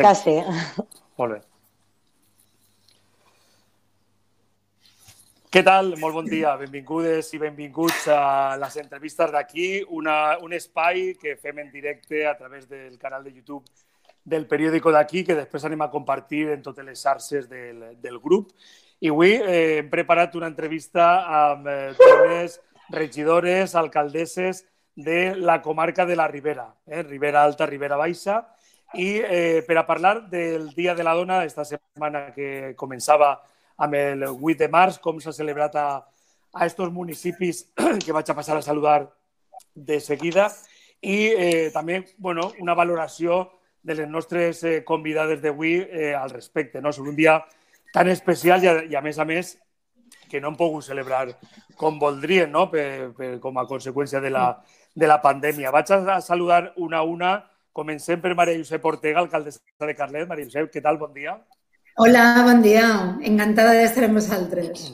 Quasi. Molt bé. Què tal? Molt bon dia. Benvingudes i benvinguts a les entrevistes d'aquí, un espai que fem en directe a través del canal de YouTube del periòdico d'aquí, que després anem a compartir en totes les xarxes del, del grup. I avui eh, hem preparat una entrevista amb eh, dones regidores, alcaldesses de la comarca de la Ribera, eh, Ribera Alta, Ribera Baixa, i eh, per a del Dia de la Dona, esta setmana que començava amb el 8 de març, com s'ha celebrat a, a estos municipis que vaig a passar a saludar de seguida, i eh, també bueno, una valoració de les nostres eh, convidades d'avui eh, al respecte. No? Sobre un dia tan especial i a, i a més a més que no hem pogut celebrar com voldrien, no? per, per, com a conseqüència de la, de la pandèmia. Vaig a saludar una a una Comencem per Maria Josep Ortega, alcaldessa de Carlet. Maria Josep, què tal? Bon dia. Hola, bon dia. Encantada d'estar amb vosaltres.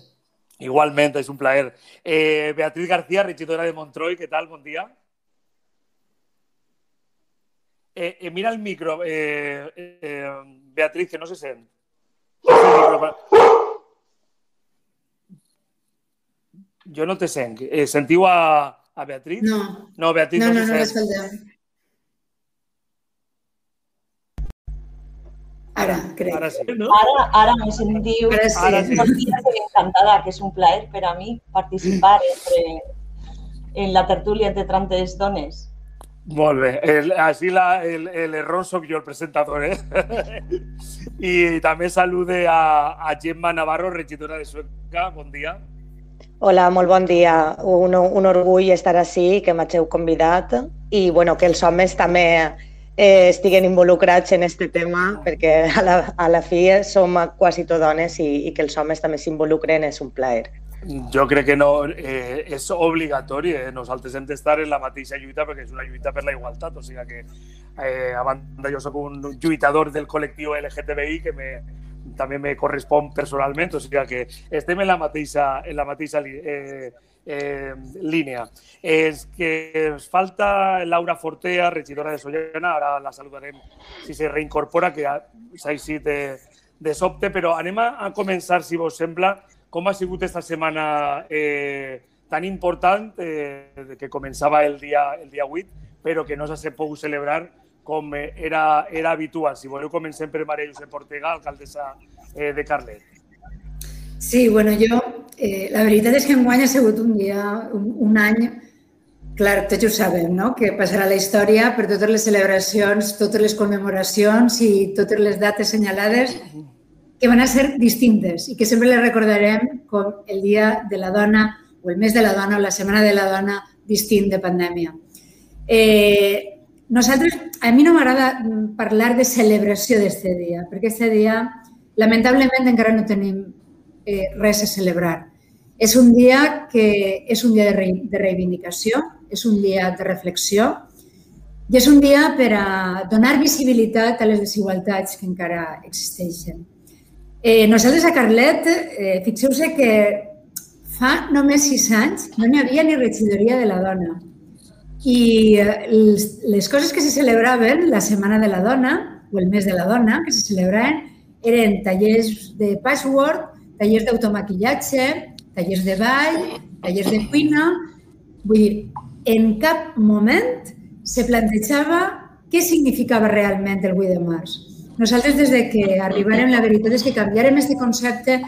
Igualment, és un plaer. Eh, Beatriz García, regidora de Montroi, què tal? Bon dia. Eh, eh, mira el micro, eh, eh, Beatriz, que no se sent. Jo no te sent. Eh, sentiu a, a Beatriz? No. No, Beatriz no, no, no, se no l'escoltem. Ara, crec. Ara sí. No? Ara, ara me sentiu. Ara sí. Ara sí. Encantada, que es un plaer per a mi participar entre, en la tertúlia entre tantes dones. Molt bé. El, així la, el, el error soc jo, el presentador, eh? I també salude a, a Gemma Navarro, regidora de Sueca. Bon dia. Hola, molt bon dia. Un, un orgull estar així, que m'hageu convidat i bueno, que els homes també eh, estiguen involucrats en aquest tema perquè a la, a la fi som quasi tot dones i, i que els homes també s'involucren és un plaer. Jo crec que no, eh, és obligatori. Eh? Nosaltres hem d'estar en la mateixa lluita perquè és una lluita per la igualtat. O sigui que, eh, a banda, jo sóc un lluitador del col·lectiu LGTBI que me, també me correspon personalment, o sigui que estem en la mateixa, en la mateixa eh, eh, línia. És que falta Laura Fortea, regidora de Sollana, ara la saludarem si se reincorpora, que s'ha eixit de, de sobte, però anem a, començar, si vos sembla, com ha sigut esta setmana eh, tan important eh, que començava el dia, el dia 8, però que no s'ha pogut celebrar com era, era habitual. Si voleu, comencem per Maria Josep Ortega, alcaldessa eh, de Carlet. Sí, bueno, jo, eh, la veritat és que enguany ha sigut un dia, un, un any, clar, tots ho sabem, no? que passarà la història per totes les celebracions, totes les commemoracions i totes les dates senyalades que van a ser distintes i que sempre les recordarem com el dia de la dona o el mes de la dona o la setmana de la dona distint de pandèmia. Eh, nosaltres, a mi no m'agrada parlar de celebració d'aquest dia, perquè aquest dia, lamentablement, encara no tenim eh, res a celebrar. És un dia que és un dia de, re, de reivindicació, és un dia de reflexió i és un dia per a donar visibilitat a les desigualtats que encara existeixen. Eh, nosaltres a Carlet, eh, fixeu-se que fa només sis anys no n'hi havia ni regidoria de la dona. I eh, les, coses que se celebraven la Setmana de la Dona o el mes de la Dona que se celebraven eren tallers de patchwork, tallers d'automaquillatge, tallers de ball, tallers de cuina. Vull dir, en cap moment se plantejava què significava realment el 8 de març. Nosaltres, des de que arribarem, la veritat és que canviarem aquest concepte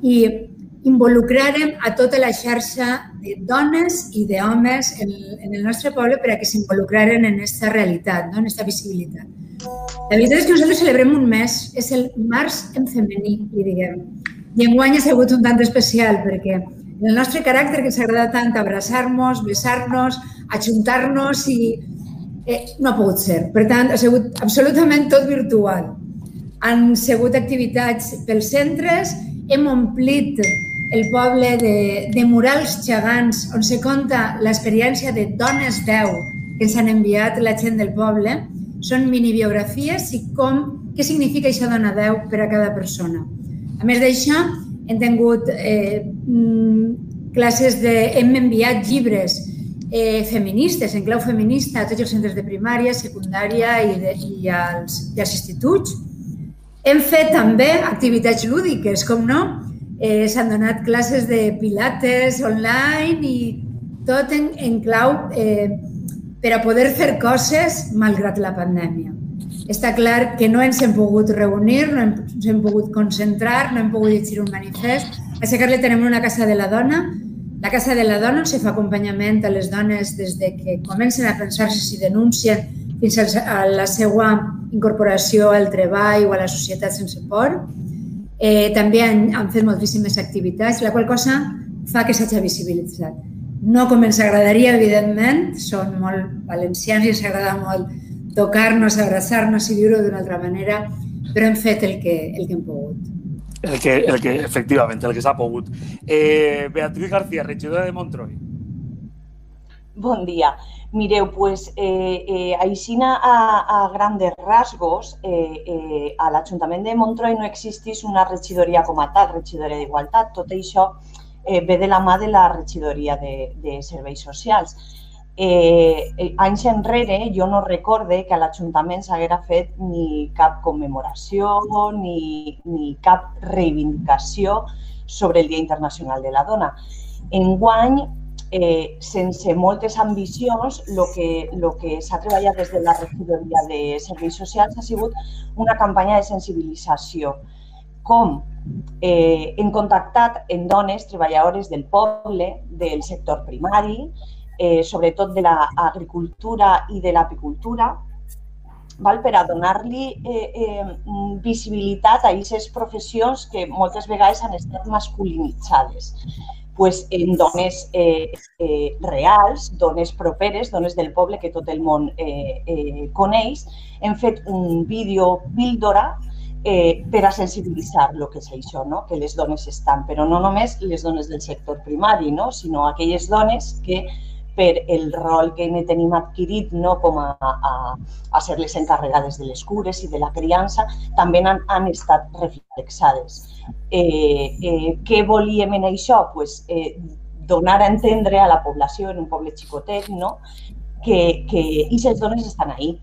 i involucrarem a tota la xarxa de dones i d'homes en, en el nostre poble per a que s'involucraren en aquesta realitat, no? en aquesta visibilitat. La veritat és que nosaltres celebrem un mes, és el març en femení, li diguem. I enguany ha sigut un tant especial perquè el nostre caràcter que ens agrada tant abraçar-nos, besar-nos, ajuntar-nos i eh, no ha pogut ser. Per tant, ha sigut absolutament tot virtual. Han sigut activitats pels centres, hem omplit el poble de, de murals gegants on se conta l'experiència de dones veu que ens han enviat la gent del poble. Són minibiografies i com, què significa això dona veu per a cada persona. A més d'això, hem tingut eh, classes de... hem enviat llibres eh, feministes, en clau feminista, a tots els centres de primària, secundària i, de, i, als, i als instituts. Hem fet també activitats lúdiques, com no? Eh, S'han donat classes de pilates online i tot en, en clau eh, per a poder fer coses malgrat la pandèmia. Està clar que no ens hem pogut reunir, no ens hem pogut concentrar, no hem pogut llegir un manifest. A Secarle tenim una casa de la dona, la Casa de la Dona on se fa acompanyament a les dones des de que comencen a pensar-se si denuncien fins a la seva incorporació al treball o a la societat sense por. Eh, també han, han fet moltíssimes activitats, la qual cosa fa que s'hagi visibilitzat. No com ens agradaria, evidentment, són molt valencians i ens agrada molt tocar-nos, abraçar-nos i viure d'una altra manera, però hem fet el que, el que hem pogut. El que, el que, efectivament, el que s'ha pogut. Eh, Beatriz García, regidora de Montroi. Bon dia. Mireu, pues, eh, eh, aixina a, a grandes rasgos, eh, eh, a l'Ajuntament de Montroi no existís una regidoria com a tal, regidoria d'Igualtat. Tot això eh, ve de la mà de la regidoria de, de Serveis Socials eh, eh, anys enrere jo no recorde que l'Ajuntament s'haguera fet ni cap commemoració ni, ni cap reivindicació sobre el Dia Internacional de la Dona. Enguany, eh, sense moltes ambicions, el que, lo que s'ha treballat des de la regidoria de Serveis Socials ha sigut una campanya de sensibilització. Com? Eh, hem contactat en dones treballadores del poble, del sector primari, eh, sobretot de l'agricultura i de l'apicultura, val? per a donar-li eh, eh, visibilitat a aquestes professions que moltes vegades han estat masculinitzades pues, en dones eh, eh, reals, dones properes, dones del poble que tot el món eh, eh, coneix, hem fet un vídeo píldora eh, per a sensibilitzar el que és això, no? que les dones estan, però no només les dones del sector primari, no? sinó aquelles dones que per el rol que ne tenim adquirit no, com a, a, a ser les encarregades de les cures i de la criança, també han, han estat reflexades. Eh, eh, què volíem en això? Pues, eh, donar a entendre a la població en un poble xicotet no? que, que aquestes dones estan ahí,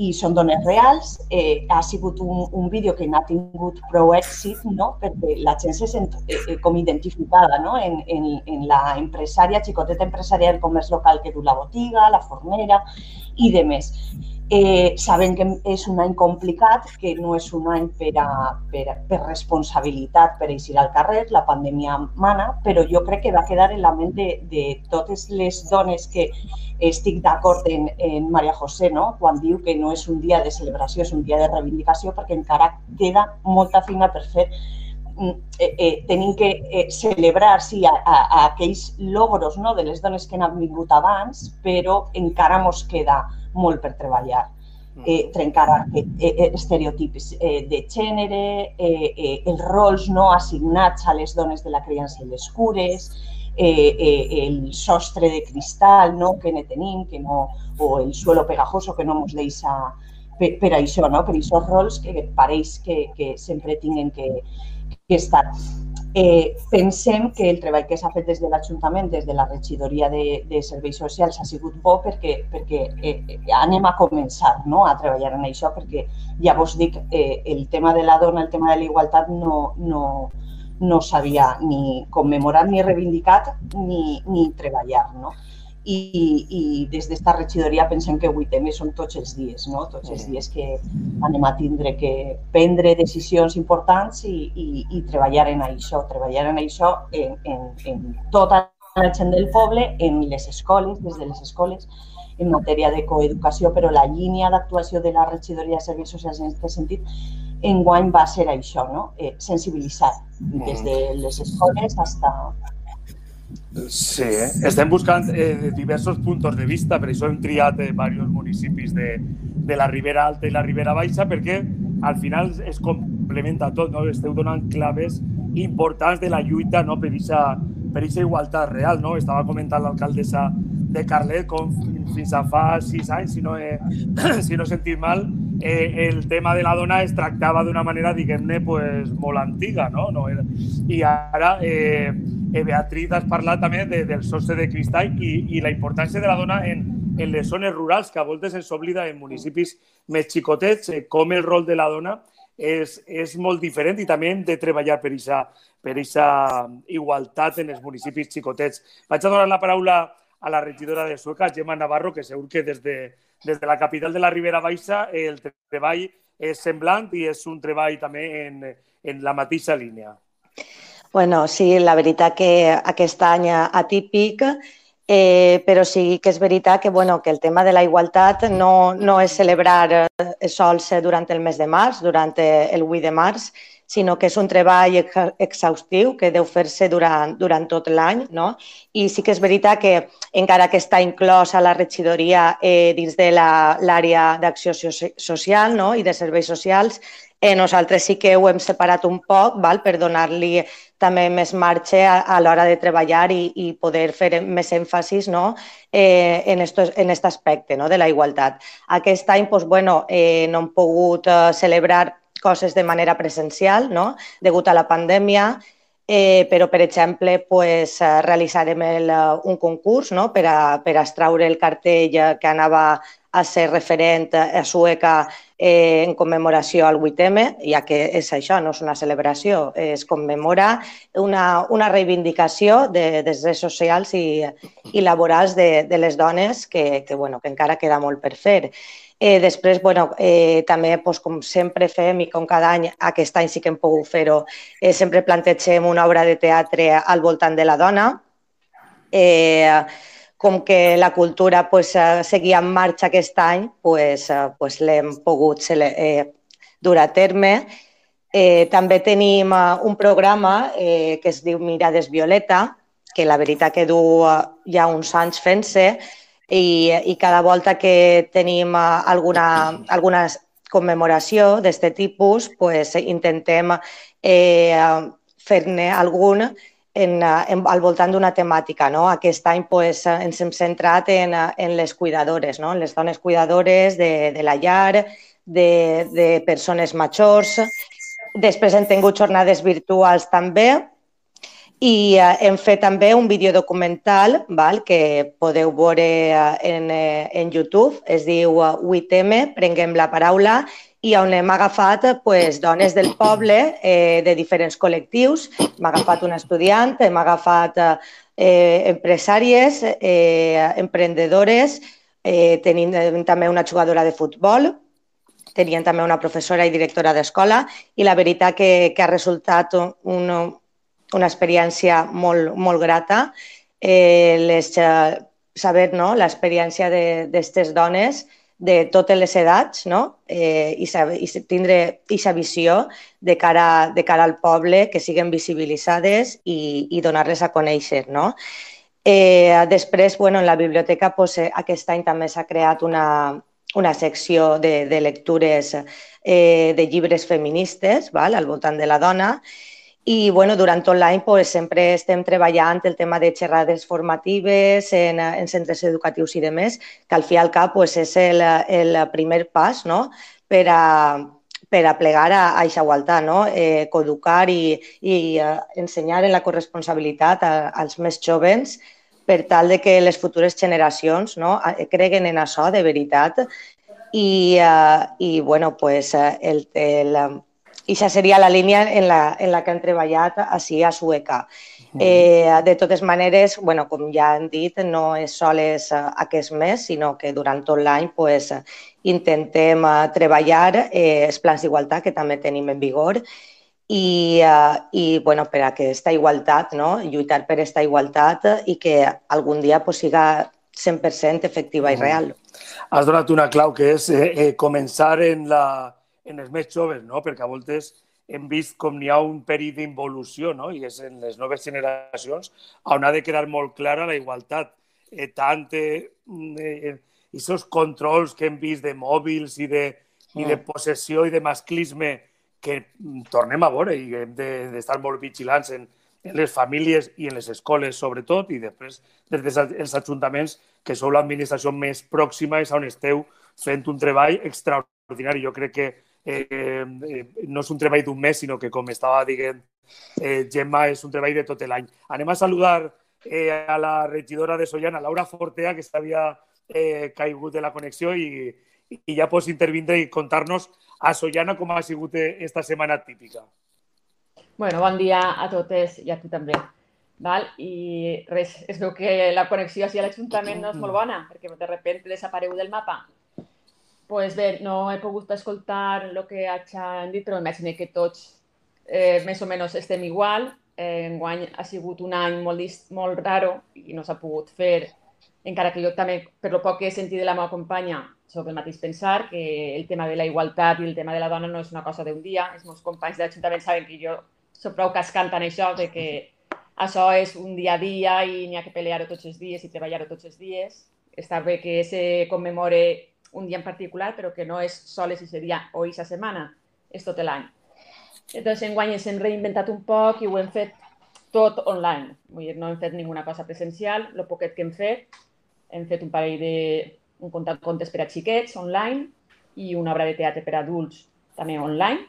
i són dones reals. Eh, ha sigut un, un vídeo que n'ha tingut prou èxit no? perquè la gent se sent eh, eh, com identificada no? en, en, en la empresària, xicoteta empresària del comerç local que du la botiga, la fornera i de més. Eh, sabem que és un any complicat, que no és un any per, a, per, per responsabilitat per eixir al carrer, la pandèmia mana, però jo crec que va quedar en la ment de, de totes les dones que estic d'acord en, en Maria José, no? quan diu que no és un dia de celebració, és un dia de reivindicació, perquè encara queda molta feina per fer eh, eh, tenim que eh, celebrar sí, a, a, a aquells logros no, de les dones que han vingut abans, però encara ens queda molt per treballar. Mm. Eh, trencar eh, eh, estereotips eh, de gènere, eh, eh, els rols no assignats a les dones de la criança i les cures, eh, eh, el sostre de cristal no, que ne tenim, que no, o el suelo pegajoso que no ens deixa per, per això, no? per aquests rols que pareix que, que sempre tinguin que, que estar. Eh, pensem que el treball que s'ha fet des de l'Ajuntament, des de la regidoria de, de serveis socials, ha sigut bo perquè, perquè eh, anem a començar no? a treballar en això, perquè ja vos dic, eh, el tema de la dona, el tema de la igualtat no, no, no s'havia ni commemorat, ni reivindicat, ni, ni treballar. No? I, i des d'esta regidoria pensem que 8M són tots els dies, no? tots els dies que anem a tindre que prendre decisions importants i, i, i treballar en això, treballar en això en, en, en tota la gent del poble, en les escoles, des de les escoles, en matèria de coeducació, però la línia d'actuació de la regidoria de serveis socials en aquest sentit enguany va ser això, no? eh, sensibilitzar des de les escoles fins Sí, eh? estem buscant eh, diversos punts de vista, per això hem triat eh, diversos municipis de, de la Ribera Alta i la Ribera Baixa, perquè al final es complementa tot, no? esteu donant claves importants de la lluita no? per aquesta igualtat real. No? Estava comentant l'alcaldessa de Carlet com fins a fa sis anys, si no he, si no he sentit mal, eh, el tema de la dona es tractava d'una manera, diguem-ne, pues, molt antiga, no? no era... I ara eh, Eh, Beatriz, has parlat també de, del sostre de cristall i, i la importància de la dona en, en les zones rurals, que a voltes ens oblida en municipis més xicotets, eh, com el rol de la dona és, és molt diferent i també hem de treballar per aquesta per igualtat en els municipis xicotets. Vaig a donar la paraula a la regidora de Sueca, Gemma Navarro, que segur que des de, des de la capital de la Ribera Baixa el treball és semblant i és un treball també en, en la mateixa línia. Bueno, sí, la veritat que aquest any atípic Eh, però sí que és veritat que, bueno, que el tema de la igualtat no, no és celebrar eh, sols durant el mes de març, durant el 8 de març, sinó que és un treball exhaustiu que deu fer-se durant, durant tot l'any. No? I sí que és veritat que, encara que està inclòs a la regidoria eh, dins de l'àrea d'acció social no? i de serveis socials, eh, nosaltres sí que ho hem separat un poc val? per donar-li també més marxa a, a l'hora de treballar i, i poder fer més èmfasis no? eh, en, estos, en aquest aspecte no? de la igualtat. Aquest any pues, bueno, eh, no hem pogut eh, celebrar coses de manera presencial, no? degut a la pandèmia, eh, però, per exemple, pues, eh, realitzarem el, eh, un concurs no? per, a, per a extraure el cartell que anava a ser referent a Sueca eh, en commemoració al 8M, ja que és això, no és una celebració, es commemora una, una reivindicació de, dels drets socials i, i laborals de, de les dones que, que, bueno, que encara queda molt per fer. Eh, després, bueno, eh, també, doncs, com sempre fem i com cada any, aquest any sí que hem pogut fer-ho, eh, sempre plantegem una obra de teatre al voltant de la dona. Eh, com que la cultura pues, eh, seguia en marxa aquest any, pues, eh, pues l'hem pogut eh, dur a terme. Eh, també tenim un programa eh, que es diu Mirades Violeta, que la veritat que du ja uns anys fent-se i, i cada volta que tenim alguna, alguna commemoració d'aquest tipus, pues, intentem eh, fer-ne algun en, eh, en, al voltant d'una temàtica. No? Aquest any pues, ens hem centrat en, eh, en les cuidadores, no? en les dones cuidadores de, de la llar, de, de persones majors. Després hem tingut jornades virtuals també i eh, hem fet també un videodocumental val, que podeu veure en, en YouTube. Es diu 8M, Prenguem la paraula, i on hem agafat pues, dones del poble eh, de diferents col·lectius. Hem agafat una estudiant, hem agafat eh, empresàries, eh, emprendedores, eh, tenim també una jugadora de futbol, tenien també una professora i directora d'escola i la veritat que, que ha resultat un, una experiència molt, molt grata eh, les, saber no, l'experiència d'aquestes dones de totes les edats no? eh, i, i tindre aquesta visió de cara, de cara al poble, que siguen visibilitzades i, i donar-les a conèixer. No? Eh, després, bueno, en la biblioteca pues, eh, aquest any també s'ha creat una, una secció de, de lectures eh, de llibres feministes val? al voltant de la dona i bueno, durant tot l'any pues, sempre estem treballant el tema de xerrades formatives en, en centres educatius i demés, que al fi al cap pues, és el, el primer pas no? per, a, per a plegar a, a aquesta igualtat, no? eh, coeducar i, i uh, ensenyar en la corresponsabilitat a, als més jovens per tal de que les futures generacions no, creguen en això de veritat i, uh, i bueno, pues, el, el, i això seria la línia en la, en la que hem treballat així a Sueca. Eh, de totes maneres, bueno, com ja hem dit, no és sols eh, aquest mes, sinó que durant tot l'any pues, intentem eh, treballar eh, els plans d'igualtat que també tenim en vigor i, uh, i bueno, per a aquesta igualtat, no? lluitar per aquesta igualtat i que algun dia pues, siga 100% efectiva i real. Has donat una clau que és eh, eh, començar en la, en els més joves, no? perquè a voltes hem vist com n'hi ha un període d'involució, no? i és en les noves generacions on ha de quedar molt clara la igualtat. Eh, tant eh, eh, aquests controls que hem vist de mòbils i de, i de mm. possessió i de masclisme que tornem a veure i hem d'estar de, molt vigilants en, en les famílies i en les escoles, sobretot, i després des dels ajuntaments, que sou l'administració més pròxima, és on esteu fent un treball extraordinari. Jo crec que eh, eh, no és un treball d'un mes, sinó que, com estava dient eh, Gemma, és un treball de tot l'any. Anem a saludar eh, a la regidora de Sollana, Laura Fortea, que s'havia eh, caigut de la connexió i, i ja pots intervindre i contar-nos a Sollana com ha sigut esta setmana típica. Bueno, bon dia a totes i a tu també. Val? I res, es veu que la connexió hacia l'Ajuntament no és molt bona, perquè de repente desapareu del mapa. Pues bé, no he pogut escoltar el que han dit, però m'imagino que tots eh, més o menys estem igual. Eh, enguany ha sigut un any molt, molt raro i no s'ha pogut fer, encara que jo també, per lo poc que he sentit de la meva companya, soc el mateix pensar, que el tema de la igualtat i el tema de la dona no és una cosa d'un dia. Els meus companys de l'Ajuntament saben que jo soc prou cascant en això, de que això és un dia a dia i n'hi ha que pelear-ho tots els dies i treballar-ho tots els dies. Està bé que se commemore un dia en particular, però que no és sols aquest dia o aquesta setmana, és tot l'any. Entonces, enguany ens hem reinventat un poc i ho hem fet tot online. Vull dir, no hem fet ninguna cosa presencial. El poquet que hem fet, hem fet un parell de un de contes per a xiquets online i una obra de teatre per a adults també online.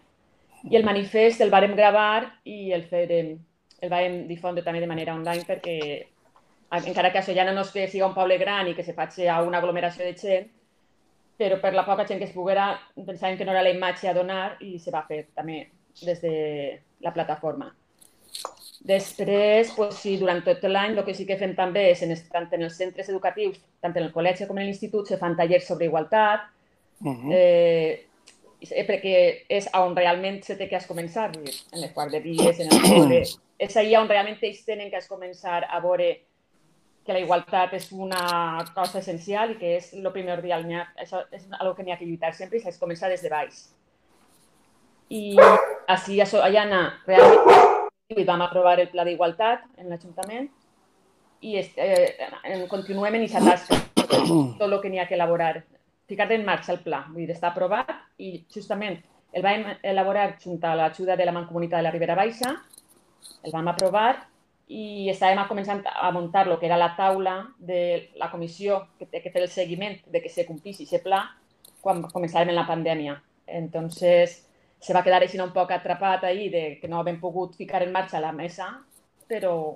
I el manifest el vàrem gravar i el farem el vam difondre també de manera online perquè encara que ja no és que sigui un poble gran i que se faci a una aglomeració de gent, però per la poca gent que es poguera pensàvem que no era la imatge a donar i se va fer també des de la plataforma. Després, pues, sí, durant tot l'any, el que sí que fem també és, en, tant en els centres educatius, tant en el col·legi com en l'institut, se fan tallers sobre igualtat, uh -huh. eh, perquè és on realment se té que començar, en les guarderies, en el col·le, és allà on realment ells tenen que començar a veure que la igualtat és una cosa essencial i que és el primordial. Això és una que n'hi ha que lluitar sempre i s'ha de començar des de baix. I així, això, allà anar, realment vam aprovar el pla d'igualtat en l'Ajuntament i eh, continuem en aquesta tasca, tot el que n'hi ha que elaborar, ficar en marxa el pla, vull dir, està aprovat i justament el vam elaborar junt a l'ajuda de la Mancomunitat de la Ribera Baixa el vam aprovar i estàvem començant a muntar el que era la taula de la comissió que té que fer el seguiment de que se complís aquest pla quan començàvem la pandèmia. Entonces, se va quedar així un poc atrapat ahir de que no hem pogut ficar en marxa la mesa, però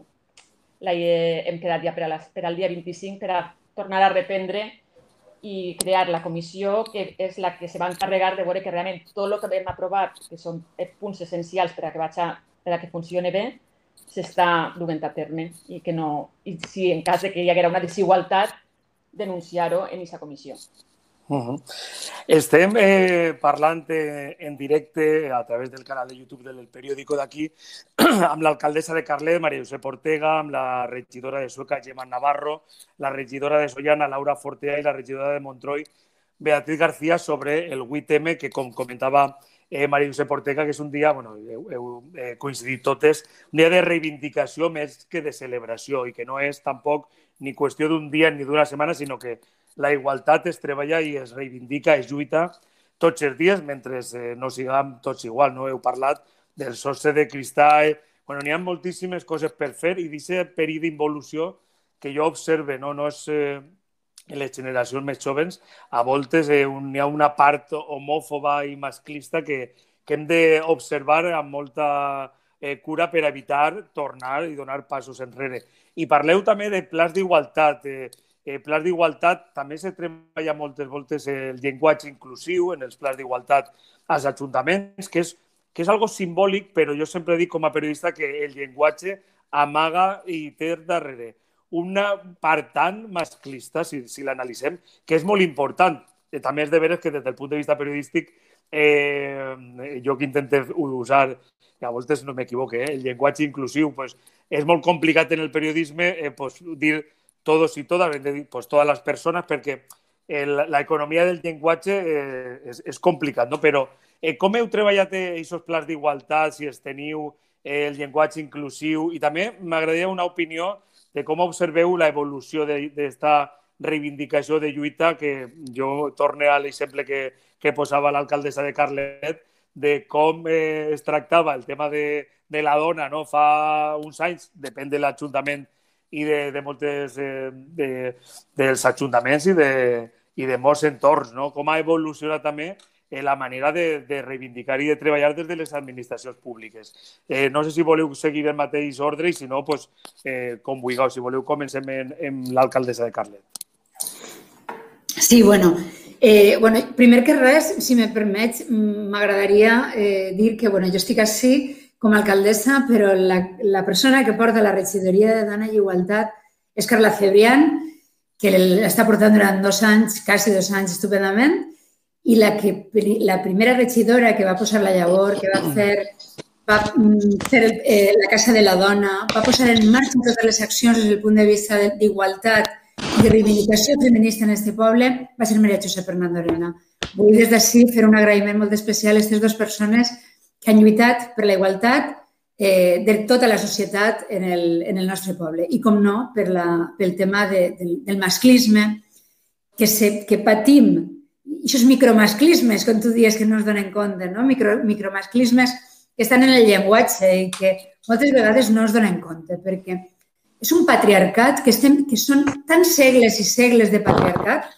la hem quedat ja per, a per al dia 25 per a tornar a reprendre i crear la comissió, que és la que se va encarregar de veure que realment tot el que vam aprovar, que són punts essencials per a que vaig a per a que funcioni bé, s'està duent a terme i que no, i si en cas de que hi haguera una desigualtat, denunciar-ho en aquesta comissió. Uh -huh. Estem eh, parlant eh, en directe a través del canal de YouTube del periòdico d'aquí amb l'alcaldessa de Carlet, Maria Josep Ortega, amb la regidora de Sueca, Gemma Navarro, la regidora de Sollana, Laura Fortea i la regidora de Montroi, Beatriz García, sobre el 8M que, com comentava eh, Maria Josep Ortega, que és un dia, bueno, heu, heu eh, coincidit totes, un dia de reivindicació més que de celebració i que no és tampoc ni qüestió d'un dia ni d'una setmana, sinó que la igualtat es treballa i es reivindica, es lluita tots els dies mentre eh, no siguem tots igual. No heu parlat del sostre de cristal. Bueno, n'hi ha moltíssimes coses per fer i d'aquest període d'involució que jo observe, no, no és eh, les generacions més joves, a voltes eh, hi ha una part homòfoba i masclista que, que hem d'observar amb molta eh, cura per evitar tornar i donar passos enrere. I parleu també de plans d'igualtat. Eh, eh, plans d'igualtat també se treballa moltes voltes el llenguatge inclusiu en els plans d'igualtat als ajuntaments, que és, que és algo simbòlic, però jo sempre dic com a periodista que el llenguatge amaga i té darrere una part tan masclista, si, si l'analitzem, que és molt important. Eh, també és de veres que des del punt de vista periodístic eh, jo que intento usar, que a voltes no m'equivoque, eh, el llenguatge inclusiu, pues, és molt complicat en el periodisme eh, pues, dir todos i todas, de dir pues, totes les persones, perquè el, la economia del llenguatge eh, és, és complicat, no? però eh, com heu treballat aquests plans d'igualtat, si es teniu eh, el llenguatge inclusiu, i també m'agradaria una opinió de com observeu l'evolució d'esta reivindicació de lluita que jo torne a l'exemple que, que posava l'alcaldessa de Carlet de com eh, es tractava el tema de, de la dona no? fa uns anys, depèn de l'Ajuntament i de, de moltes eh, de, dels ajuntaments i de, i de molts entorns, no? com ha evolucionat també eh, la manera de, de reivindicar i de treballar des de les administracions públiques. Eh, no sé si voleu seguir el mateix ordre i si no, pues, eh, com vulgueu. Si voleu, comencem amb, amb l'alcaldessa de Carlet. Sí, bueno, eh, bueno, primer que res, si me permets, m'agradaria eh, dir que bueno, jo estic així com a alcaldessa, però la, la persona que porta la regidoria de Dona i Igualtat és Carla Cebrián, que l'està portant durant dos anys, quasi dos anys estupendament, i la, que, la primera regidora que va posar la llavor, que va fer, va mm, fer eh, la Casa de la Dona, va posar en marxa totes les accions des del punt de vista d'igualtat de reivindicació feminista en este poble va ser Maria Josep Fernando Arena. Vull des d'ací fer un agraïment molt especial a aquestes dues persones que han lluitat per la igualtat eh, de tota la societat en el, en el nostre poble. I, com no, per la, pel tema de, del, del masclisme que, se, que patim, aquests micromasclismes, com tu dius, que no es donen compte, no? Micro, micromasclismes que estan en el llenguatge i que moltes vegades no es donen compte, perquè és un patriarcat que, estem, que són tants segles i segles de patriarcat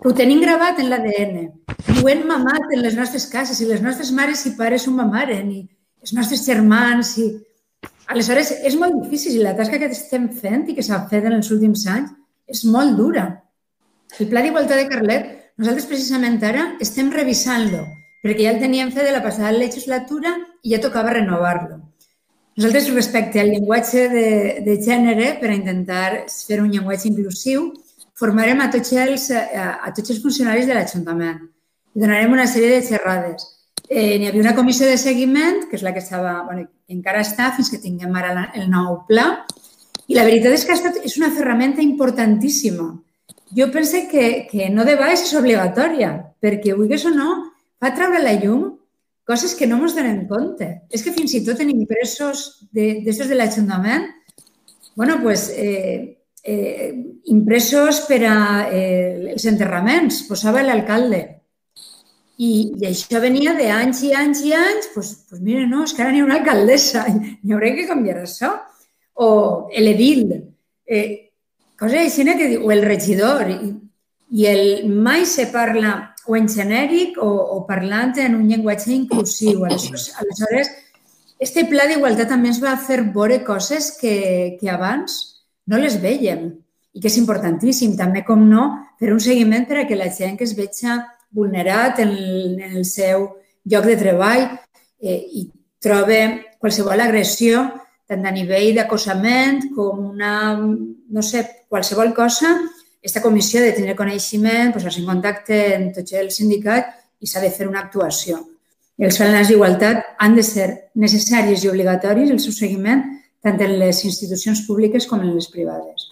que ho tenim gravat en l'ADN. Ho hem mamat en les nostres cases i les nostres mares i pares ho mamaren i els nostres germans i... Aleshores, és molt difícil i la tasca que estem fent i que s'ha fet en els últims anys és molt dura. El Pla d'Igualtat de Carlet, nosaltres precisament ara estem revisant-lo perquè ja el teníem fet de la passada legislatura i ja tocava renovar-lo. Nosaltres, respecte al llenguatge de, de gènere, per a intentar fer un llenguatge inclusiu, formarem a tots els, a, tots els funcionaris de l'Ajuntament i donarem una sèrie de xerrades. Eh, N'hi havia una comissió de seguiment, que és la que estava, bueno, encara està fins que tinguem ara la, el nou pla, i la veritat és que ha estat, és una ferramenta importantíssima. Jo penso que, que no de baix és obligatòria, perquè, vulguis o no, fa treure la llum coses que no ens donem compte. És que fins i tot en impressos d'estos de, de l'Ajuntament, bueno, pues, eh, eh, impressos per a eh, els enterraments, posava l'alcalde. I, I això venia de anys i anys i anys, pues, pues mira, no, és que ara n'hi ha una alcaldessa, n'hi haurà que canviar això. O l'edil, eh, coses així que diu, o el regidor, i, i el mai se parla o en genèric o, o parlant en un llenguatge inclusiu. Aleshores, aleshores este pla d'igualtat també ens va fer veure coses que, que abans no les veiem i que és importantíssim. També, com no, fer un seguiment per a que la gent que es veja vulnerat en el, en el seu lloc de treball eh, i trobe qualsevol agressió, tant a nivell d'acosament com una, no sé, qualsevol cosa, aquesta comissió de tenir coneixement, posar-se en contacte amb tots els sindicats i s'ha de fer una actuació. Els plans d'igualtat han de ser necessaris i obligatoris el seu seguiment tant en les institucions públiques com en les privades.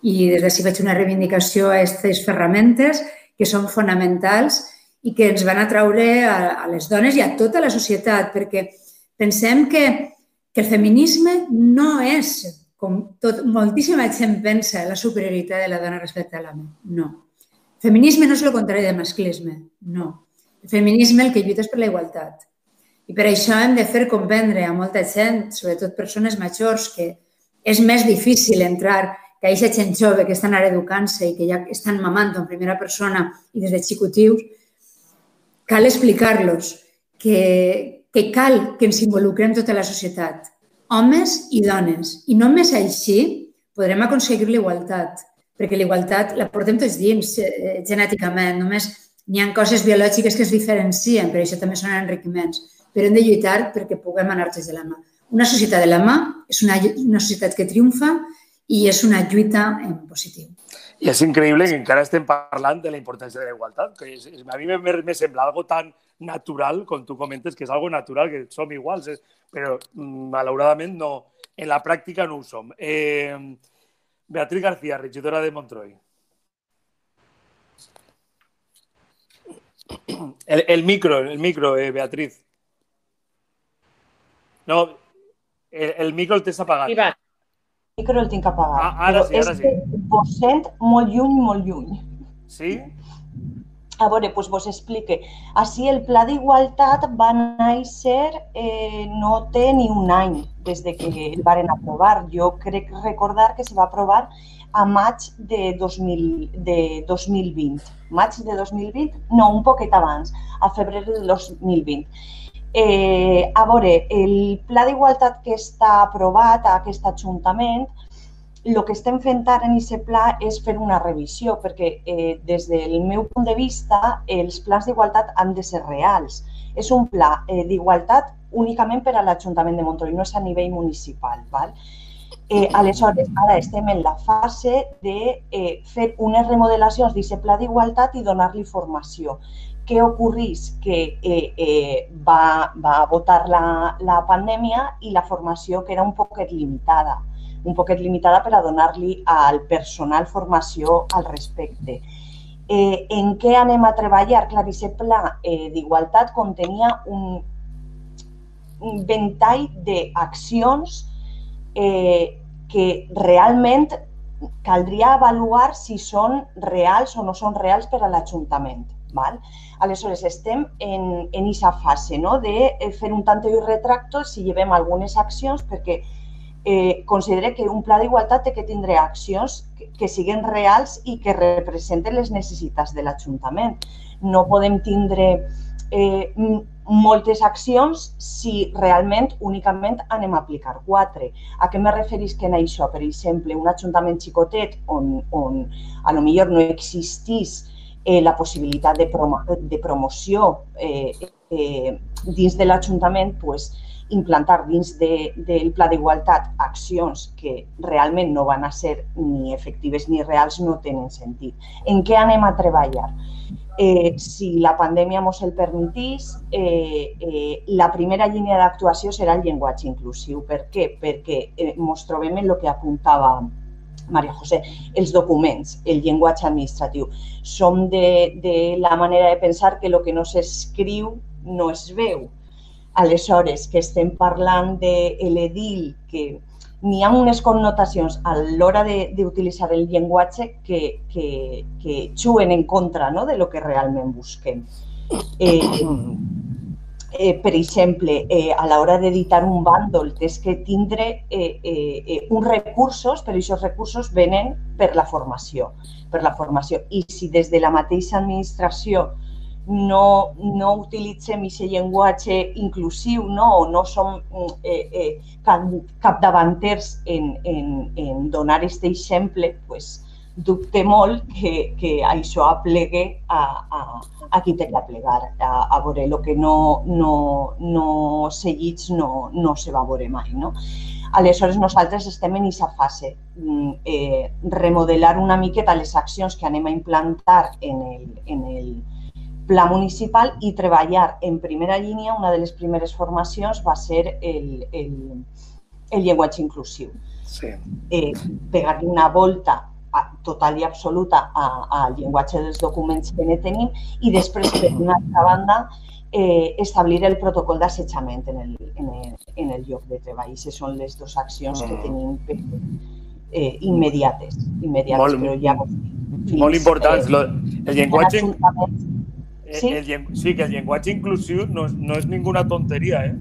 I des d'ací faig una reivindicació a aquestes ferramentes que són fonamentals i que ens van atraure a, a les dones i a tota la societat, perquè pensem que, que el feminisme no és com tot, moltíssima gent pensa, la superioritat de la dona respecte a l'home. No. El feminisme no és el contrari del masclisme. No. El feminisme el que lluita és per la igualtat. I per això hem de fer comprendre a molta gent, sobretot persones majors, que és més difícil entrar que aquesta gent jove que estan ara educant-se i que ja estan mamant en primera persona i des de xicutius, cal explicar-los que, que cal que ens involucrem tota la societat, homes i dones. I només així podrem aconseguir l'igualtat, perquè l'igualtat la portem tots dins eh, genèticament. Només n'hi ha coses biològiques que es diferencien, però això també són enriquiments. Però hem de lluitar perquè puguem anar tots de la mà. Una societat de la mà és una, una societat que triomfa i és una lluita en positiu. I és increïble que encara estem parlant de la importància de la igualtat, que és, a mi me, me sembla algo tan natural, com tu comentes, que és algo natural, que som iguals. És, però mm, malauradament no, en la pràctica no ho som. Eh, Beatriz García, regidora de Montroi. El, el micro, el micro, eh, Beatriz. No, el, el micro el tens apagat. El micro el tinc apagat. Ah, ara sí, ara sí. Ho sent molt lluny, molt lluny. Sí? A veure, doncs vos explique. Així el Pla d'Igualtat va néixer eh, no té ni un any des de que el varen aprovar. Jo crec recordar que se va aprovar a maig de, 2000, de 2020. Maig de 2020? No, un poquet abans, a febrer de 2020. Eh, a veure, el Pla d'Igualtat que està aprovat a aquest Ajuntament el que estem fent ara en aquest pla és fer una revisió, perquè eh, des del meu punt de vista els plans d'igualtat han de ser reals. És un pla eh, d'igualtat únicament per a l'Ajuntament de Montroi, no és a nivell municipal. Val? Eh, aleshores, ara estem en la fase de eh, fer unes remodelacions d'aquest pla d'igualtat i donar-li formació. Què ocorrís? Que eh, eh, va, va votar la, la pandèmia i la formació que era un poquet limitada un poquet limitada per a donar-li al personal formació al respecte. Eh, en què anem a treballar? Clar, aquest pla eh, d'igualtat contenia un, un ventall d'accions eh, que realment caldria avaluar si són reals o no són reals per a l'Ajuntament. Val? Aleshores, estem en aquesta fase no? de eh, fer un tanto i retracto si llevem algunes accions perquè eh, considere que un pla d'igualtat té que tindre accions que, que siguin reals i que representen les necessitats de l'Ajuntament. No podem tindre eh, moltes accions si realment únicament anem a aplicar quatre. A què me referís que en això? Per exemple, un ajuntament xicotet on, on a lo millor no existís eh, la possibilitat de, promo de promoció eh, eh, dins de l'Ajuntament, pues, implantar dins de, del pla d'igualtat accions que realment no van a ser ni efectives ni reals no tenen sentit. En què anem a treballar? Eh, si la pandèmia ens el permetís, eh, eh, la primera línia d'actuació serà el llenguatge inclusiu. Per què? Perquè eh, ens trobem en el que apuntava Maria José, els documents, el llenguatge administratiu. Som de, de la manera de pensar que el que no s'escriu no es veu Aleshores, que estem parlant de l'edil, que n'hi ha unes connotacions a l'hora d'utilitzar el llenguatge que, que, que juguen en contra no? de lo que realment busquem. Eh, eh, per exemple, eh, a l'hora d'editar un bàndol, tens que tindre eh, eh, eh, uns recursos, però aquests recursos venen per la formació. Per la formació. I si des de la mateixa administració no, no utilitzem aquest llenguatge inclusiu no? o no som eh, eh, capdavanters en, en, en donar aquest exemple, pues, dubte molt que, que això aplegue a, a, a qui té que aplegar. A, a veure, el que no, no, no seguits no, no se va veure mai. No? Aleshores, nosaltres estem en aquesta fase, mm, eh, remodelar una miqueta les accions que anem a implantar en el, en el, pla municipal i treballar en primera línia, una de les primeres formacions va ser el, el, el llenguatge inclusiu. Sí. Eh, Pegar-li una volta total i absoluta al llenguatge dels documents que ne tenim i després, per una altra banda, eh, establir el protocol d'assetjament en, el, en, el, en el lloc de treball. Aquestes són les dues accions que mm. tenim eh, immediates, immediates molt, però ja... Fins, molt importants. Eh, el llenguatge... ¿Sí? El, sí, que el lenguaje inclusivo no, no es ninguna tontería, ¿eh?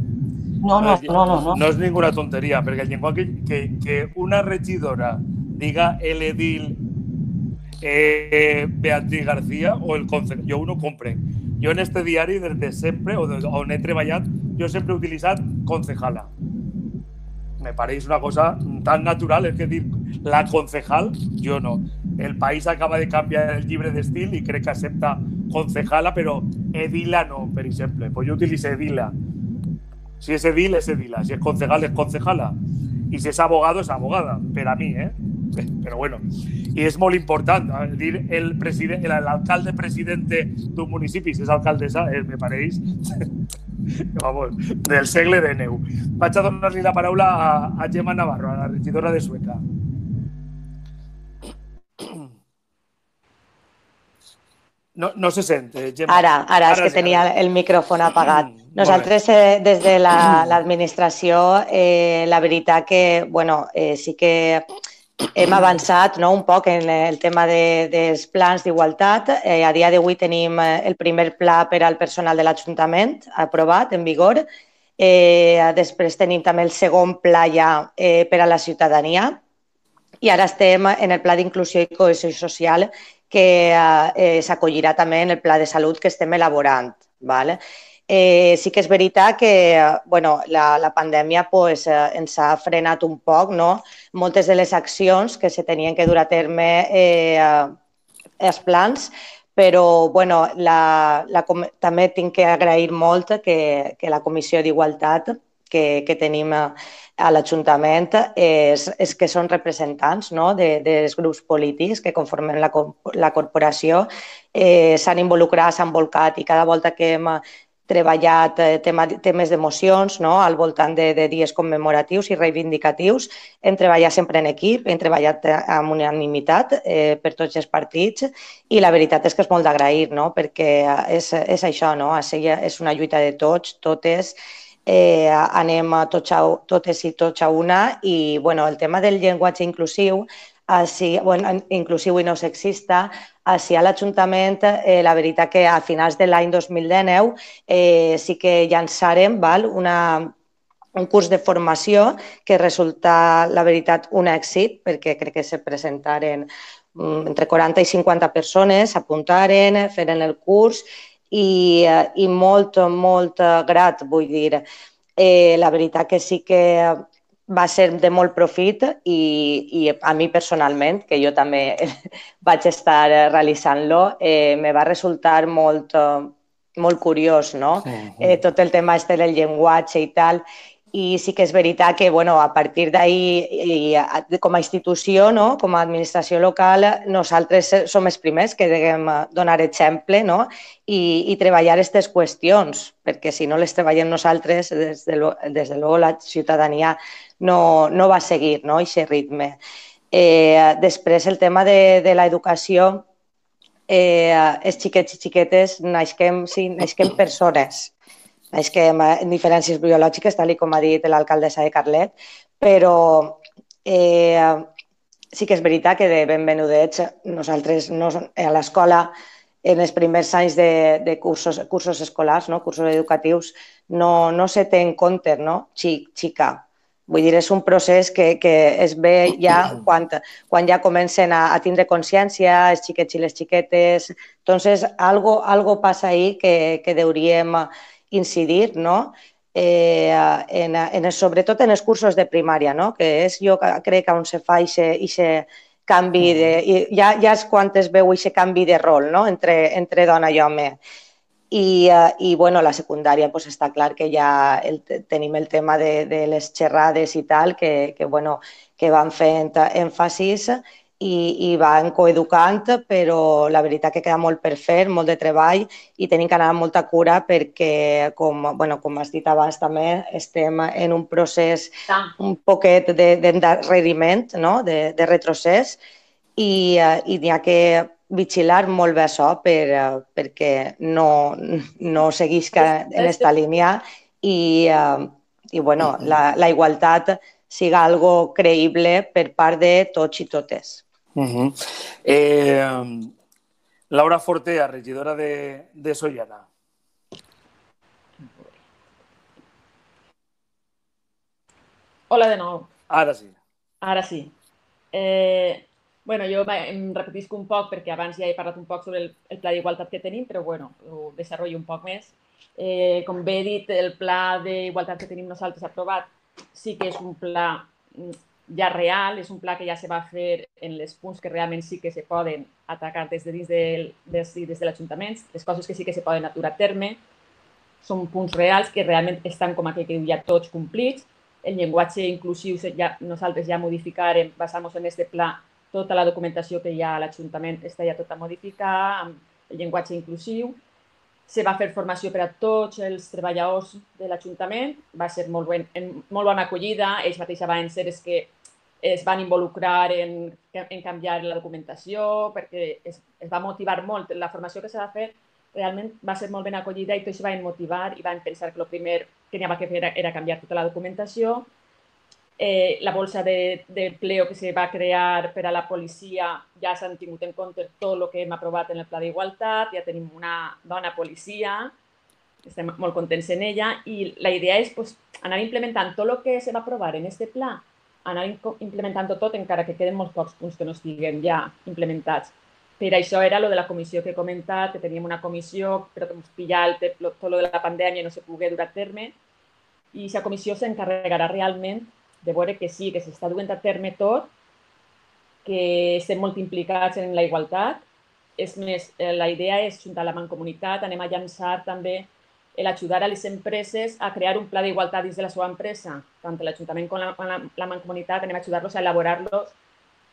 No, no, no, no, no. No es ninguna tontería, porque el lenguaje que, que una regidora diga el edil eh, Beatriz García o el concejal, yo uno compré. Yo en este diario desde siempre, o he treballat, yo siempre he utilizado concejala. Me parece una cosa tan natural, es decir, la concejal, yo no. El país acaba de cambiar el libre de estilo y cree que acepta concejala, però edila no, per exemple. Pues jo utilizo edila. Si és edil, és edila. Si és concejal, és concejala. I si és abogado, és abogada. Per a mi, eh? Però bueno, i és molt important eh, dir el president, l'alcalde presidente d'un municipi, si és alcaldessa, eh, me pareix vamos, del segle de neu. Vaig a donar-li la paraula a, a Gemma Navarro, a la regidora de Sueca. No, no se sent, Gemma. Ara, ara, ara és que tenia ara. el micròfon apagat. Mm, Nosaltres, eh, des de l'administració, la, eh, la veritat que, bueno, eh, sí que hem avançat no, un poc en el tema de, dels plans d'igualtat. Eh, a dia d'avui tenim eh, el primer pla per al personal de l'Ajuntament aprovat, en vigor. Eh, després tenim també el segon pla ja eh, per a la ciutadania. I ara estem en el pla d'inclusió i cohesió social que eh, s'acollirà també en el pla de salut que estem elaborant. ¿vale? Eh, sí que és veritat que bueno, la, la pandèmia pues, eh, ens ha frenat un poc no? moltes de les accions que se tenien que dur a terme eh, els plans, però bueno, la, la, també tinc que agrair molt que, que la Comissió d'Igualtat que, que tenim a, a l'Ajuntament és, és que són representants no? de, dels grups polítics que conformen la, la corporació, eh, s'han involucrat, s'han volcat i cada volta que hem treballat eh, tema, temes d'emocions no? al voltant de, de dies commemoratius i reivindicatius. Hem treballat sempre en equip, hem treballat eh, amb unanimitat eh, per tots els partits i la veritat és que és molt d'agrair, no? perquè és, és això, no? és una lluita de tots, totes, eh, anem a tots a, totes i tots a una i bueno, el tema del llenguatge inclusiu així, bueno, inclusiu i no sexista, així a l'Ajuntament, eh, la veritat que a finals de l'any 2019 eh, sí que llançarem val, una, un curs de formació que resulta, la veritat, un èxit, perquè crec que se presentaren mm, entre 40 i 50 persones, apuntaren, feren el curs i, eh, i molt, molt grat, vull dir. Eh, la veritat que sí que va ser de molt profit i, i a mi personalment, que jo també vaig estar realitzant-lo, eh, me va resultar molt, molt curiós, no? Sí, sí. Eh, tot el tema este del llenguatge i tal. I sí que és veritat que, bueno, a partir d'ahir, com a institució, no? com a administració local, nosaltres som els primers que deguem donar exemple no? I, i treballar aquestes qüestions, perquè si no les treballem nosaltres, des de, des de luego la ciutadania no, no va seguir no, aquest ritme. Eh, després, el tema de, de l'educació, eh, els xiquets i xiquetes naixem, sí, naixem persones, naixem en diferències biològiques, tal com ha dit l'alcaldessa de Carlet, però eh, sí que és veritat que de benvenudets nosaltres no, a l'escola en els primers anys de, de cursos, cursos escolars, no? cursos educatius, no, no se té en compte, no? Xic, xica, Vull dir, és un procés que, que es ve ja quan, quan ja comencen a, a tindre consciència els xiquets i les xiquetes. Entonces, algo, algo passa ahí que, que hauríem incidir, no? Eh, en, en, sobretot en els cursos de primària, no? que és jo crec que on se fa aquest canvi de... Ja, ja és quan es veu aquest canvi de rol no? entre, entre dona i home. I, uh, i bueno, la secundària pues, està clar que ja el, tenim el tema de, de les xerrades i tal, que, que, bueno, que van fent èmfasis i, i van coeducant, però la veritat que queda molt per fer, molt de treball i tenim que anar amb molta cura perquè, com, bueno, com has dit abans també, estem en un procés un poquet d'endarreriment, de, no? de, de retrocés i, uh, i n'hi ha que vigilar molt bé això per, uh, perquè no, no seguisca en aquesta línia i, uh, i bueno, la, la igualtat siga algo creïble per part de tots i totes. Uh -huh. eh, Laura Fortea, regidora de, de Sollana. Hola de nou. Ara sí. Ara sí. Eh, bueno, jo em repetisco un poc perquè abans ja he parlat un poc sobre el, el pla d'igualtat que tenim, però bueno, ho desenvolupo un poc més. Eh, com bé he dit, el pla d'igualtat que tenim nosaltres aprovat sí que és un pla mm, ja real, és un pla que ja se va fer en les punts que realment sí que se poden atacar des de dins del, des, des de l'Ajuntament, les coses que sí que se poden aturar a terme, són punts reals que realment estan com aquell que diu ja tots complits. El llenguatge inclusiu ja, nosaltres ja modificarem, basant-nos en aquest pla, tota la documentació que hi ha a l'Ajuntament està ja tota modificada, amb el llenguatge inclusiu. Se va fer formació per a tots els treballadors de l'Ajuntament, va ser molt, ben, en, molt bona acollida, ells mateixos van ser els que es van involucrar en, en canviar la documentació, perquè es, es va motivar molt. La formació que se va fer realment va ser molt ben acollida i tots van motivar i van pensar que el primer que anava a fer era, era canviar tota la documentació eh, la bolsa de, de empleo que se va a crear per a la policia ja s'han tingut en compte tot el que hem aprovat en el Pla d'Igualtat, ja tenim una dona policia, estem molt contents en ella i la idea és pues, anar implementant tot el que se va aprovar en aquest pla, anar implementant tot encara que queden molts pocs punts que no estiguen ja implementats. Per això era lo de la comissió que he comentat, que teníem una comissió, però que ens pilla el, tot lo de la pandèmia no se pogué dur a terme, i aquesta comissió s'encarregarà realment de veure que sí, que s'està duent a terme tot, que estem molt implicats en la igualtat. És més, eh, la idea és, junt a la Mancomunitat, anem a llançar també l'ajudar a les empreses a crear un pla d'igualtat dins de la seva empresa. Tant l'Ajuntament com la, la, la Mancomunitat anem a ajudar-los a elaborar-los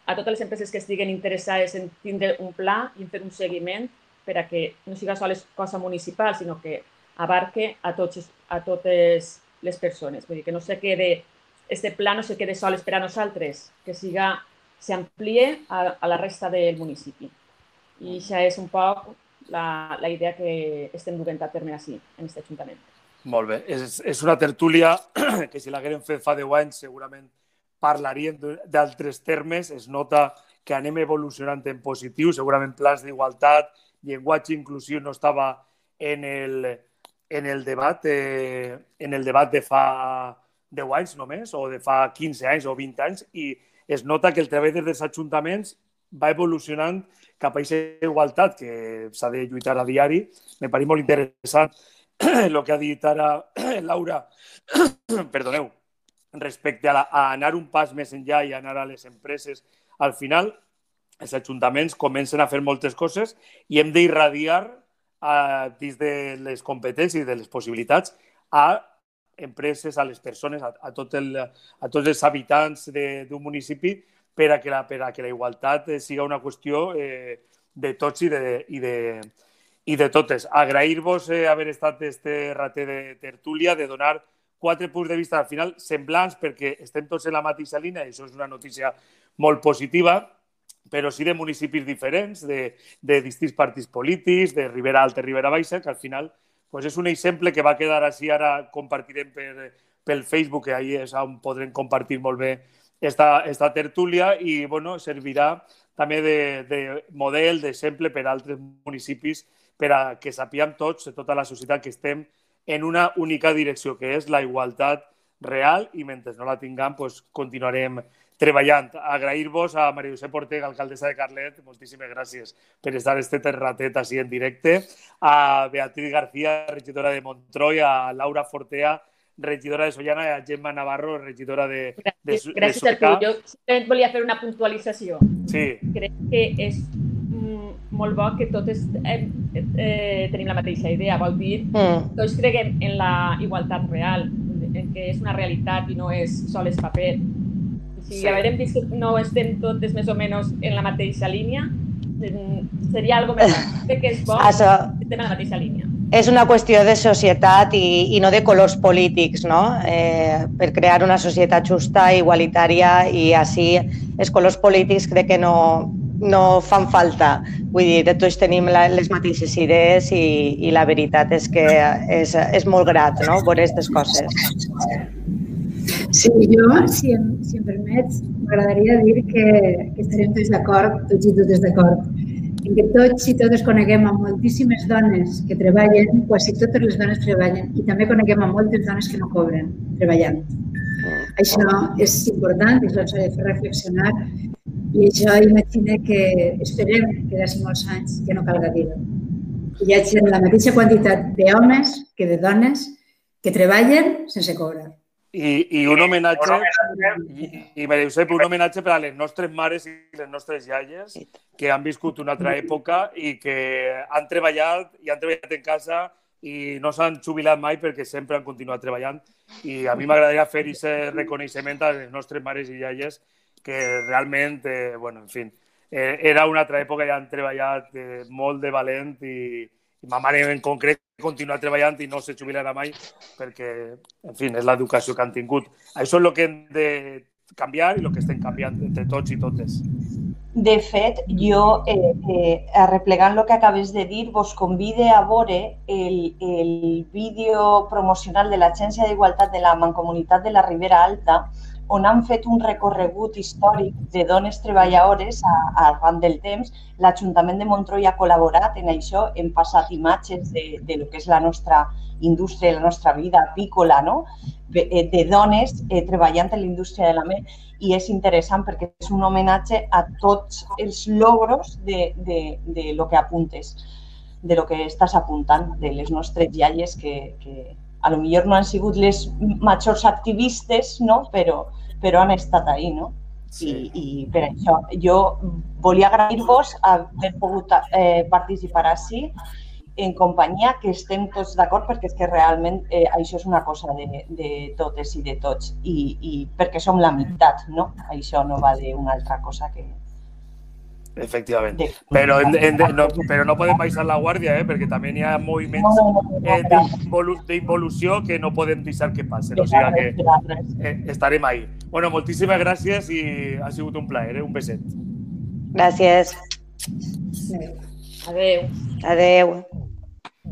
a totes les empreses que estiguen interessades en tindre un pla i en fer un seguiment per a que no siga sols cosa municipal, sinó que abarque a, tots, a totes les persones. Vull dir, que no se quede, este pla no se quede sols per a nosaltres, que siga, s'amplie a, a la resta del municipi. I això és un poc la, la idea que estem duent a terme així, en aquest Ajuntament. Molt bé. És, és una tertúlia que si l'haguérem fet fa 10 anys segurament parlaríem d'altres termes. Es nota que anem evolucionant en positiu. Segurament plans d'igualtat, llenguatge inclusiu no estava en el, en el debat eh, en el debat de fa 10 anys només, o de fa 15 anys o 20 anys, i es nota que el treball dels ajuntaments va evolucionant cap a aquesta igualtat que s'ha de lluitar a diari. Me pareix molt interessant el que ha dit ara Laura, perdoneu, respecte a, la, a anar un pas més enllà i anar a les empreses. Al final, els ajuntaments comencen a fer moltes coses i hem d'irradiar dins de les competències i de les possibilitats a empreses, a les persones, a, a, tot el, a tots els habitants d'un municipi per a que la, per a que la igualtat eh, siga una qüestió eh, de tots i de, i de, i de totes. Agrair-vos eh, haver estat este rater de tertúlia, de donar quatre punts de vista al final semblants perquè estem tots en la mateixa línia i això és una notícia molt positiva, però sí de municipis diferents, de, de distints partits polítics, de Ribera Alta i Ribera Baixa, que al final pues és un exemple que va quedar així, ara compartirem per, pel Facebook, que ahir és on podrem compartir molt bé esta, esta tertúlia i bueno, servirà també de, de model, d'exemple per a altres municipis per a que sapiguem tots, tota la societat, que estem en una única direcció, que és la igualtat real i mentre no la tinguem pues, continuarem treballant. Agrair-vos a Maria Josep Ortega, alcaldessa de Carlet, moltíssimes gràcies per estar este terratet així en directe, a Beatriz García, regidora de Montroi, a Laura Fortea, regidora de Sollana, i a Gemma Navarro, regidora de, de, Gràcies, de Artur. Jo simplement volia fer una puntualització. Sí. Crec que és mm, molt bo que totes eh, eh, tenim la mateixa idea. Vol dir, mm. tots creguem en la igualtat real, en que és una realitat i no és sols paper. Si sí. haverem vist que no estem totes més o menys en la mateixa línia, seria algo més. Crec que és bo Això... que estem en la mateixa línia és una qüestió de societat i, i no de colors polítics, no? Eh, per crear una societat justa, igualitària i així els colors polítics crec que no, no fan falta. Vull dir, de tots tenim la, les mateixes idees i, i la veritat és que és, és molt grat no? veure aquestes coses. Sí, jo, si em, si em permets, m'agradaria dir que, que estarem tots d'acord, tots i totes d'acord en què tots i totes coneguem a moltíssimes dones que treballen, quasi totes les dones treballen, i també coneguem a moltes dones que no cobren treballant. Això és important, és que de fer reflexionar i això imagina que esperem que d'aquí molts anys ja no calga dir-ho. Hi hagi la mateixa quantitat d'homes que de dones que treballen sense cobrar. I, i un homenatge, i, i Maria Josep, un homenatge per a les nostres mares i les nostres iaies que han viscut una altra època i que han treballat i han treballat en casa i no s'han jubilat mai perquè sempre han continuat treballant. I a mi m'agradaria fer aquest reconeixement a les nostres mares i iaies que realment, eh, bueno, en fi, eh, era una altra època i han treballat eh, molt de valent i, i ma mare en concret continua treballant i no se jubilarà mai perquè, en fi, és l'educació que han tingut. Això és el que hem de canviar i el que estem canviant entre tots i totes. De fet, jo, eh, eh, arreplegant el que acabes de dir, vos convide a veure el, el vídeo promocional de l'Agència d'Igualtat de la Mancomunitat de la Ribera Alta, on han fet un recorregut històric de dones treballadores a, arran del temps. L'Ajuntament de Montroi ha col·laborat en això, hem passat imatges de, de lo que és la nostra indústria, la nostra vida apícola, no? de, eh, de dones eh, treballant en la indústria de la ment i és interessant perquè és un homenatge a tots els logros de, de, de lo que apuntes, de lo que estàs apuntant, de les nostres iaies que, que a lo millor no han sigut les majors activistes, no? però, però han estat ahí, no? Sí. I, I per això jo volia agrair-vos haver pogut eh, participar així en companyia que estem tots d'acord perquè és que realment eh, això és una cosa de, de totes i de tots i, i perquè som la meitat, no? Això no va d'una altra cosa que, Efectivamente. Pero, en, en, no, pero no podem baixar la guàrdia, eh? perquè també hi ha moviments eh, d'involució que no podem deixar que passen. O sigui que eh, estarem ahí. Bueno, moltíssimes gràcies i ha sigut un plaer, eh? un beset. Gràcies. Adeu. Adeu.